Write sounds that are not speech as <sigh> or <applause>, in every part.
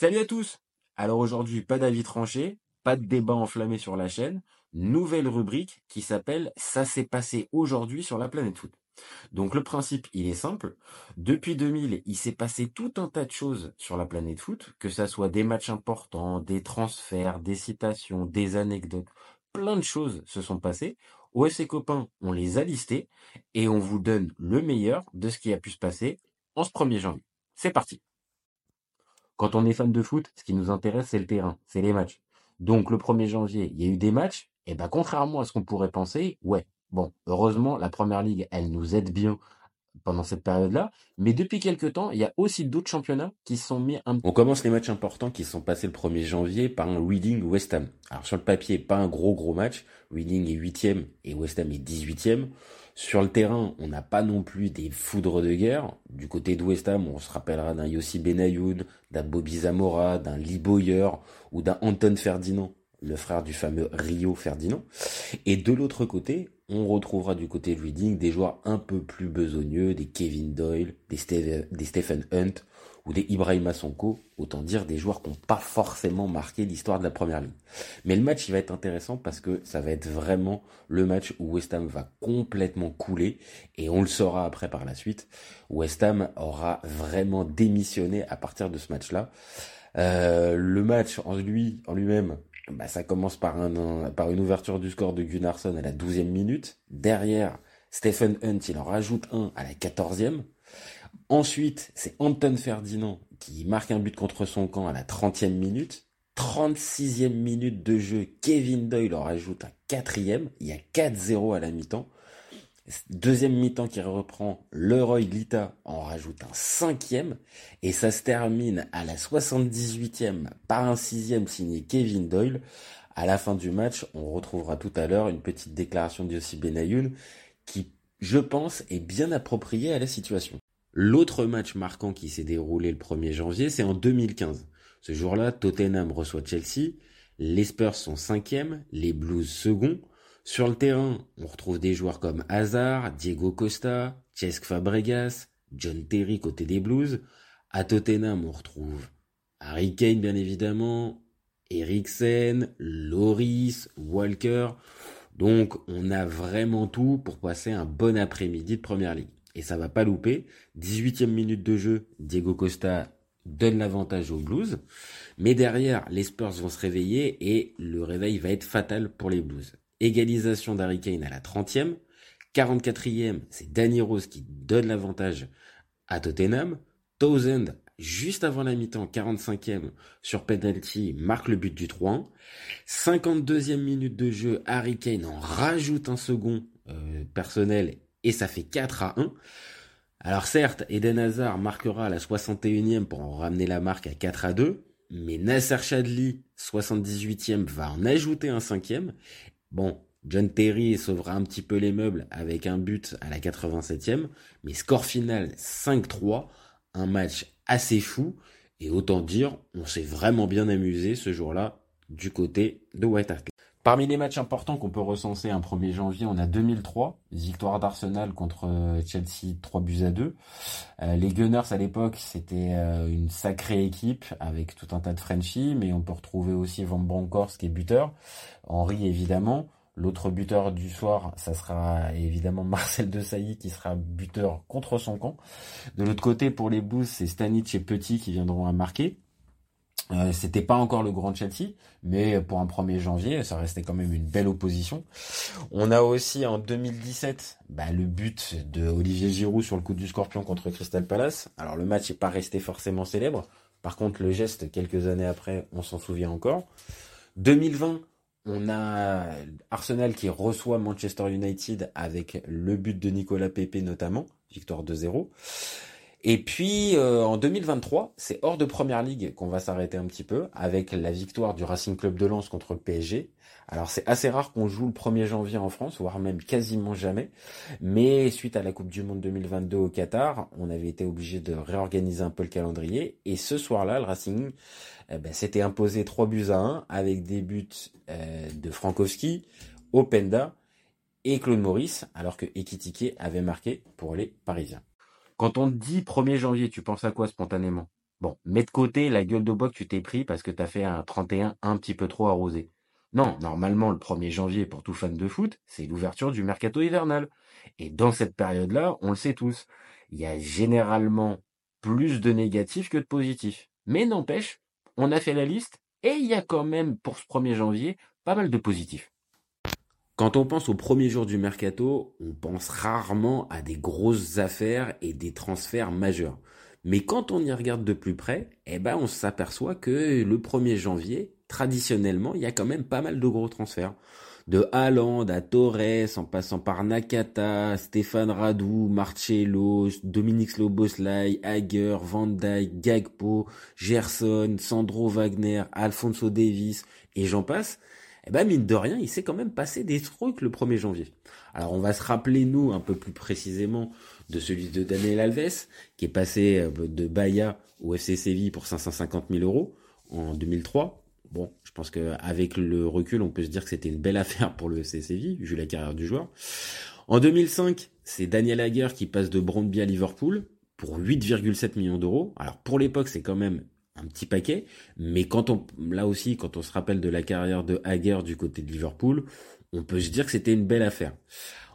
Salut à tous Alors aujourd'hui, pas d'avis tranché, pas de débat enflammé sur la chaîne, nouvelle rubrique qui s'appelle Ça s'est passé aujourd'hui sur la planète foot. Donc le principe, il est simple. Depuis 2000, il s'est passé tout un tas de choses sur la planète foot, que ça soit des matchs importants, des transferts, des citations, des anecdotes, plein de choses se sont passées. Au SC Copains, on les a listées et on vous donne le meilleur de ce qui a pu se passer en ce 1er janvier. C'est parti quand on est fan de foot, ce qui nous intéresse, c'est le terrain, c'est les matchs. Donc le 1er janvier, il y a eu des matchs, et ben contrairement à ce qu'on pourrait penser, ouais, bon, heureusement, la première ligue, elle nous aide bien pendant cette période-là, mais depuis quelques temps, il y a aussi d'autres championnats qui sont mis un... On commence les matchs importants qui sont passés le 1er janvier par un Reading West Ham. Alors sur le papier, pas un gros gros match, Reading est 8 et West Ham est 18e. Sur le terrain, on n'a pas non plus des foudres de guerre. Du côté de West Ham, on se rappellera d'un Yossi Benayoun, d'un Bobby Zamora, d'un Lee Boyer ou d'un Anton Ferdinand, le frère du fameux Rio Ferdinand. Et de l'autre côté, on retrouvera du côté de Reading des joueurs un peu plus besogneux, des Kevin Doyle, des, des Stephen Hunt ou des Ibrahima autant dire des joueurs qui n'ont pas forcément marqué l'histoire de la première ligue. Mais le match, il va être intéressant parce que ça va être vraiment le match où West Ham va complètement couler, et on le saura après par la suite. West Ham aura vraiment démissionné à partir de ce match-là. Euh, le match en lui, en lui-même, bah, ça commence par une ouverture du score de Gunnarsson à la 12e minute. Derrière, Stephen Hunt, il en rajoute un à la 14e. Ensuite, c'est Anton Ferdinand qui marque un but contre son camp à la 30e minute. 36e minute de jeu, Kevin Doyle en rajoute un quatrième. Il y a 4-0 à la mi-temps. Deuxième mi-temps qui reprend, Leroy Lita en rajoute un cinquième. Et ça se termine à la 78e par un sixième signé Kevin Doyle. À la fin du match, on retrouvera tout à l'heure une petite déclaration d'Yossi Benayoun qui, je pense, est bien appropriée à la situation. L'autre match marquant qui s'est déroulé le 1er janvier, c'est en 2015. Ce jour-là, Tottenham reçoit Chelsea, les Spurs sont cinquième, les Blues second. Sur le terrain, on retrouve des joueurs comme Hazard, Diego Costa, Cesc Fabregas, John Terry côté des Blues. À Tottenham, on retrouve Harry Kane bien évidemment, Eriksen, Loris, Walker. Donc on a vraiment tout pour passer un bon après-midi de première ligue et ça va pas louper. 18e minute de jeu, Diego Costa donne l'avantage aux Blues. Mais derrière, les Spurs vont se réveiller et le réveil va être fatal pour les Blues. Égalisation d'Harry Kane à la 30e. 44e, c'est Danny Rose qui donne l'avantage à Tottenham. Townsend, juste avant la mi-temps, 45e, sur penalty, marque le but du 3-1. 52e minute de jeu, Harry Kane en rajoute un second euh, personnel et ça fait 4 à 1. Alors certes, Eden Hazard marquera la 61e pour en ramener la marque à 4 à 2, mais Nasser Chadli, 78e, va en ajouter un cinquième. Bon, John Terry sauvera un petit peu les meubles avec un but à la 87e, mais score final 5-3, un match assez fou, et autant dire, on s'est vraiment bien amusé ce jour-là du côté de White Hart Parmi les matchs importants qu'on peut recenser un 1er janvier, on a 2003, victoire d'Arsenal contre euh, Chelsea 3 buts à 2. Euh, les Gunners à l'époque, c'était euh, une sacrée équipe avec tout un tas de Frenchies, mais on peut retrouver aussi Van Bronckhorst qui est buteur, Henri évidemment. L'autre buteur du soir, ça sera évidemment <laughs> Marcel Desailly qui sera buteur contre son camp. De l'autre côté, pour les Blues, c'est Stanic et Petit qui viendront à marquer. Euh, c'était pas encore le grand Chelsea, mais pour un 1er janvier, ça restait quand même une belle opposition. On a aussi en 2017 bah, le but de Olivier Giroud sur le coup du Scorpion contre Crystal Palace. Alors le match n'est pas resté forcément célèbre. Par contre, le geste, quelques années après, on s'en souvient encore. 2020, on a Arsenal qui reçoit Manchester United avec le but de Nicolas Pepe notamment, victoire 2-0. Et puis euh, en 2023, c'est hors de première ligue qu'on va s'arrêter un petit peu avec la victoire du Racing Club de Lens contre le PSG. Alors c'est assez rare qu'on joue le 1er janvier en France, voire même quasiment jamais. Mais suite à la Coupe du Monde 2022 au Qatar, on avait été obligé de réorganiser un peu le calendrier. Et ce soir-là, le Racing eh ben, s'était imposé 3 buts à 1 avec des buts euh, de Frankowski, Openda et Claude Maurice, alors que Ekitike avait marqué pour les Parisiens. Quand on dit 1er janvier, tu penses à quoi spontanément? Bon, mets de côté la gueule de bois que tu t'es pris parce que tu as fait un 31 un petit peu trop arrosé. Non, normalement, le 1er janvier, pour tout fan de foot, c'est l'ouverture du mercato hivernal. Et dans cette période-là, on le sait tous, il y a généralement plus de négatifs que de positifs. Mais n'empêche, on a fait la liste et il y a quand même, pour ce 1er janvier, pas mal de positifs. Quand on pense au premier jour du mercato, on pense rarement à des grosses affaires et des transferts majeurs. Mais quand on y regarde de plus près, eh ben on s'aperçoit que le 1er janvier, traditionnellement, il y a quand même pas mal de gros transferts. De Haaland à Torres, en passant par Nakata, Stéphane Radou, Marcello, Dominique Sloboslai, Hager, Van Dijk, Gagpo, Gerson, Sandro Wagner, Alfonso Davis, et j'en passe. Eh ben mine de rien, il s'est quand même passé des trucs le 1er janvier. Alors on va se rappeler, nous, un peu plus précisément, de celui de Daniel Alves, qui est passé euh, de Bahia au FC Séville pour 550 000 euros en 2003. Bon, je pense qu'avec le recul, on peut se dire que c'était une belle affaire pour le FC Séville, vu la carrière du joueur. En 2005, c'est Daniel Hager qui passe de Brondby à Liverpool pour 8,7 millions d'euros. Alors pour l'époque, c'est quand même petit paquet, mais quand on, là aussi, quand on se rappelle de la carrière de Hager du côté de Liverpool, on peut se dire que c'était une belle affaire.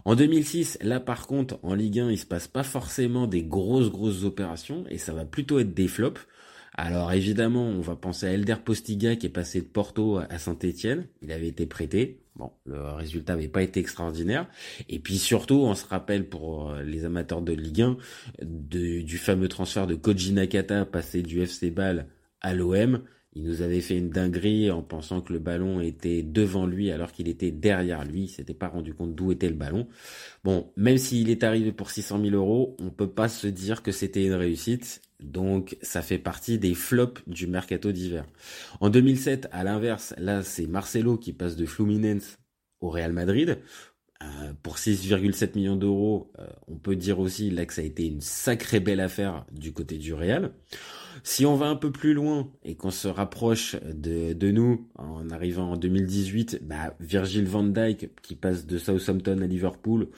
En 2006, là par contre, en Ligue 1, il se passe pas forcément des grosses grosses opérations et ça va plutôt être des flops. Alors évidemment, on va penser à Elder Postiga qui est passé de Porto à Saint-Étienne. Il avait été prêté. Bon, le résultat n'avait pas été extraordinaire. Et puis surtout, on se rappelle pour euh, les amateurs de Ligue 1 du fameux transfert de Koji Nakata passé du FC Bâle à l'OM. Il nous avait fait une dinguerie en pensant que le ballon était devant lui alors qu'il était derrière lui. Il s'était pas rendu compte d'où était le ballon. Bon, même s'il est arrivé pour 600 000 euros, on peut pas se dire que c'était une réussite. Donc, ça fait partie des flops du mercato d'hiver. En 2007, à l'inverse, là, c'est Marcelo qui passe de Fluminense au Real Madrid. Euh, pour 6,7 millions d'euros, euh, on peut dire aussi là que ça a été une sacrée belle affaire du côté du Real. Si on va un peu plus loin et qu'on se rapproche de, nous en arrivant en 2018, bah, Virgil van Dijk qui passe de Southampton à Liverpool,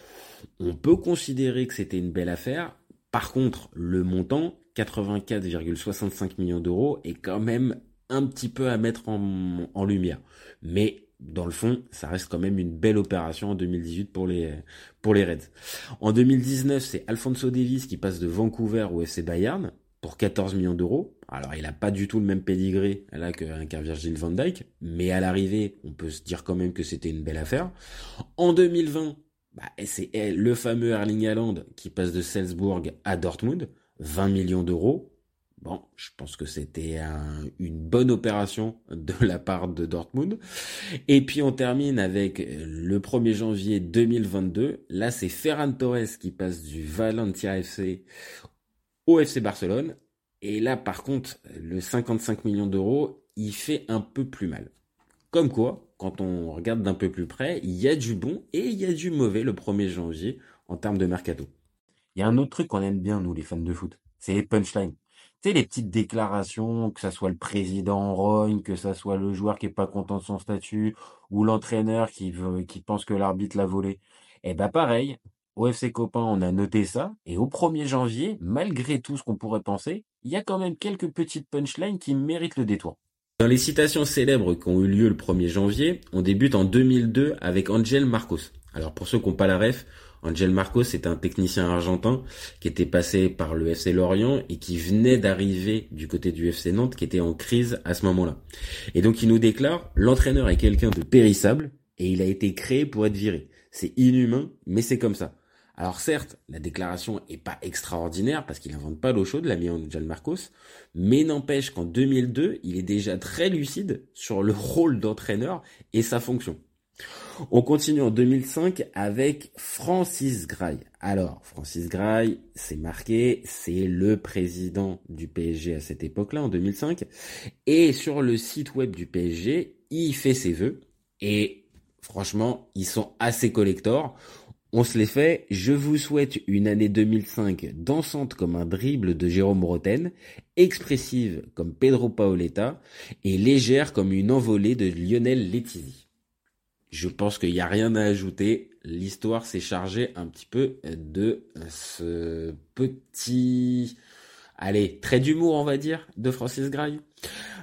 on peut considérer que c'était une belle affaire. Par contre, le montant, 84,65 millions d'euros, est quand même un petit peu à mettre en, lumière. Mais dans le fond, ça reste quand même une belle opération en 2018 pour les, pour Reds. En 2019, c'est Alfonso Davis qui passe de Vancouver au FC Bayern pour 14 millions d'euros. Alors, il n'a pas du tout le même pédigré là qu'un Virgil van Dijk, mais à l'arrivée, on peut se dire quand même que c'était une belle affaire. En 2020, bah, c'est le fameux Erling Haaland qui passe de Salzbourg à Dortmund, 20 millions d'euros. Bon, je pense que c'était une bonne opération de la part de Dortmund. Et puis on termine avec le 1er janvier 2022. Là, c'est Ferran Torres qui passe du Valencia FC au FC Barcelone. Et là, par contre, le 55 millions d'euros, il fait un peu plus mal. Comme quoi, quand on regarde d'un peu plus près, il y a du bon et il y a du mauvais le 1er janvier en termes de mercato. Il y a un autre truc qu'on aime bien, nous, les fans de foot. C'est les punchlines. Tu sais, les petites déclarations, que ça soit le président Rogne, que ça soit le joueur qui est pas content de son statut, ou l'entraîneur qui pense que l'arbitre l'a volé. Eh ben, pareil, au FC Copain, on a noté ça, et au 1er janvier, malgré tout ce qu'on pourrait penser, il y a quand même quelques petites punchlines qui méritent le détour. Dans les citations célèbres qui ont eu lieu le 1er janvier, on débute en 2002 avec Angel Marcos. Alors pour ceux qui n'ont pas la ref, Angel Marcos c'est un technicien argentin qui était passé par le FC Lorient et qui venait d'arriver du côté du FC Nantes qui était en crise à ce moment-là. Et donc il nous déclare, l'entraîneur est quelqu'un de périssable et il a été créé pour être viré. C'est inhumain, mais c'est comme ça. Alors certes, la déclaration est pas extraordinaire parce qu'il invente pas l'eau chaude, l'ami Angel Marcos, mais n'empêche qu'en 2002, il est déjà très lucide sur le rôle d'entraîneur et sa fonction. On continue en 2005 avec Francis Gray. Alors, Francis Gray, c'est marqué, c'est le président du PSG à cette époque-là, en 2005. Et sur le site web du PSG, il fait ses vœux. Et franchement, ils sont assez collectors. On se les fait. Je vous souhaite une année 2005 dansante comme un dribble de Jérôme Roten, expressive comme Pedro Paoletta et légère comme une envolée de Lionel Letizy. Je pense qu'il n'y a rien à ajouter. L'histoire s'est chargée un petit peu de ce petit allez, trait d'humour, on va dire, de Francis Graille.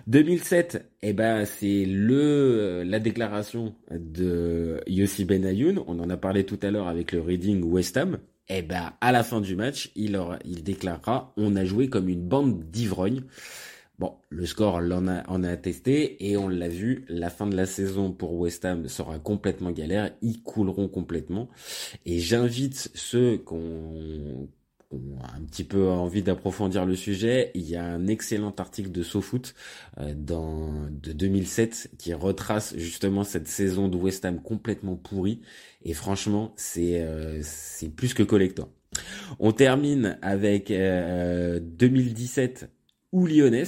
2007, eh ben, c'est le, la déclaration de Yossi Benayoun. On en a parlé tout à l'heure avec le Reading West Ham. Eh ben, à la fin du match, il, aura, il déclarera, on a joué comme une bande d'ivrognes. Bon, le score l'en a, en a attesté et on l'a vu, la fin de la saison pour West Ham sera complètement galère, ils couleront complètement. Et j'invite ceux qu'on un petit peu envie d'approfondir le sujet, il y a un excellent article de SoFoot euh, dans, de 2007 qui retrace justement cette saison de West Ham complètement pourrie. Et franchement, c'est euh, c'est plus que collector. On termine avec 2017 ou Lyonnais.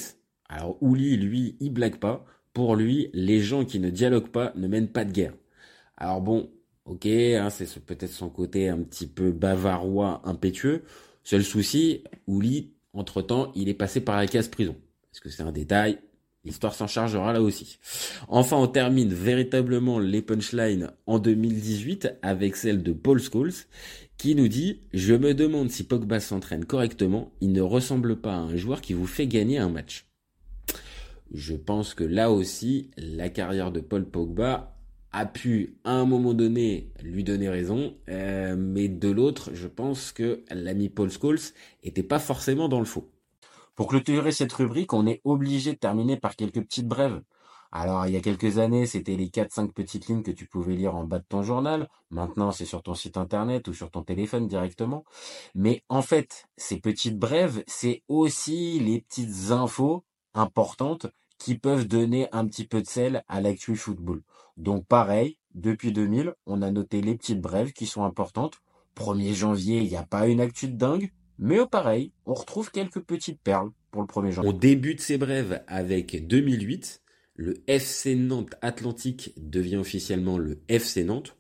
Alors Ouli, lui, il blague pas. Pour lui, les gens qui ne dialoguent pas ne mènent pas de guerre. Alors bon, ok, hein, c'est peut-être son côté un petit peu bavarois, impétueux. Seul souci, Ouli, entre-temps, il est passé par la case prison. Est-ce que c'est un détail L'histoire s'en chargera là aussi. Enfin, on termine véritablement les punchlines en 2018 avec celle de Paul Scholes qui nous dit « Je me demande si Pogba s'entraîne correctement, il ne ressemble pas à un joueur qui vous fait gagner un match. » Je pense que là aussi, la carrière de Paul Pogba a pu à un moment donné lui donner raison, euh, mais de l'autre, je pense que l'ami Paul Scholes était pas forcément dans le faux. Pour clôturer cette rubrique, on est obligé de terminer par quelques petites brèves. Alors, il y a quelques années, c'était les 4-5 petites lignes que tu pouvais lire en bas de ton journal. Maintenant, c'est sur ton site internet ou sur ton téléphone directement. Mais en fait, ces petites brèves, c'est aussi les petites infos importantes qui peuvent donner un petit peu de sel à l'actu football. Donc pareil, depuis 2000, on a noté les petites brèves qui sont importantes. 1er janvier, il n'y a pas une actu de dingue, mais au pareil, on retrouve quelques petites perles pour le 1er janvier. On débute ces brèves avec 2008. Le FC Nantes Atlantique devient officiellement le FC Nantes.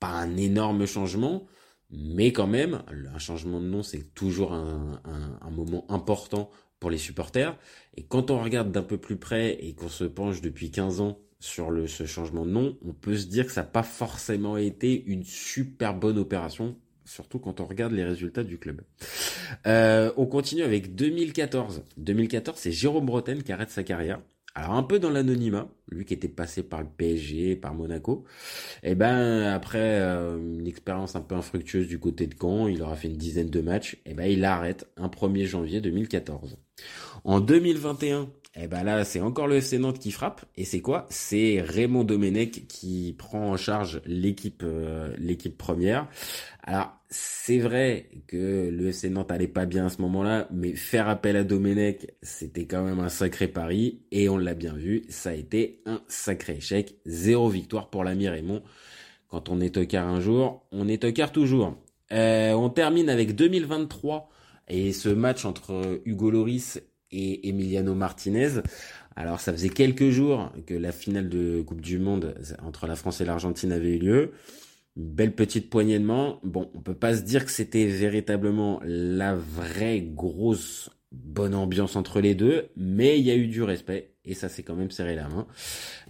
Pas un énorme changement, mais quand même, un changement de nom, c'est toujours un, un moment important pour les supporters. Et quand on regarde d'un peu plus près et qu'on se penche depuis 15 ans sur ce changement de nom, on peut se dire que ça n'a pas forcément été une super bonne opération, surtout quand on regarde les résultats du club. Euh, on continue avec 2014. 2014, c'est Jérôme Bretagne qui arrête sa carrière. Alors un peu dans l'anonymat, lui qui était passé par le PSG, par Monaco. Et eh ben après euh, une expérience un peu infructueuse du côté de Caen, il aura fait une dizaine de matchs. Et eh ben il arrête un 1er janvier 2014. En 2021, eh ben là, c'est encore le FC Nantes qui frappe. Et c'est quoi? C'est Raymond Domenech qui prend en charge l'équipe euh, l'équipe première. Alors, c'est vrai que le FC Nantes allait pas bien à ce moment-là, mais faire appel à Domenech, c'était quand même un sacré pari. Et on l'a bien vu, ça a été un sacré échec. Zéro victoire pour l'ami Raymond. Quand on est au quart un jour, on est au quart toujours. Euh, on termine avec 2023 et ce match entre Hugo Loris et Emiliano Martinez. Alors ça faisait quelques jours que la finale de Coupe du Monde entre la France et l'Argentine avait eu lieu. belle petite poignée de main. Bon, on peut pas se dire que c'était véritablement la vraie grosse bonne ambiance entre les deux, mais il y a eu du respect et ça s'est quand même serré la main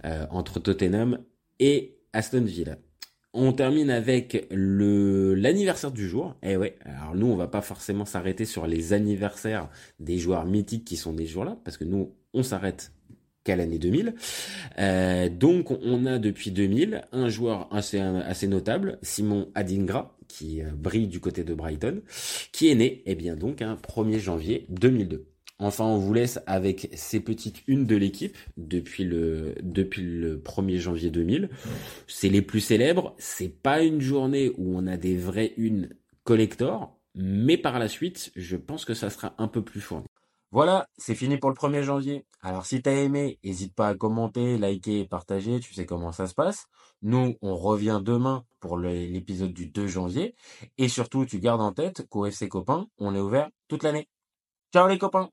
euh, entre Tottenham et Aston Villa. On termine avec le l'anniversaire du jour. Eh ouais, alors nous on va pas forcément s'arrêter sur les anniversaires des joueurs mythiques qui sont des jours là, parce que nous on s'arrête qu'à l'année 2000. Euh, donc on a depuis 2000 un joueur assez, notable, Simon Adingra, qui euh, brille du côté de Brighton, qui est né, eh bien donc, un 1er janvier 2002. Enfin, on vous laisse avec ces petites unes de l'équipe depuis le depuis le 1er janvier 2000. C'est les plus célèbres. C'est pas une journée où on a des vraies unes collector, mais par la suite, je pense que ça sera un peu plus fourni. Voilà, c'est fini pour le 1er janvier. Alors si t'as aimé, n'hésite pas à commenter, liker et partager, tu sais comment ça se passe. Nous, on revient demain pour l'épisode du 2 janvier. Et surtout, tu gardes en tête qu'au FC Copain, on est ouvert toute l'année. Ciao les copains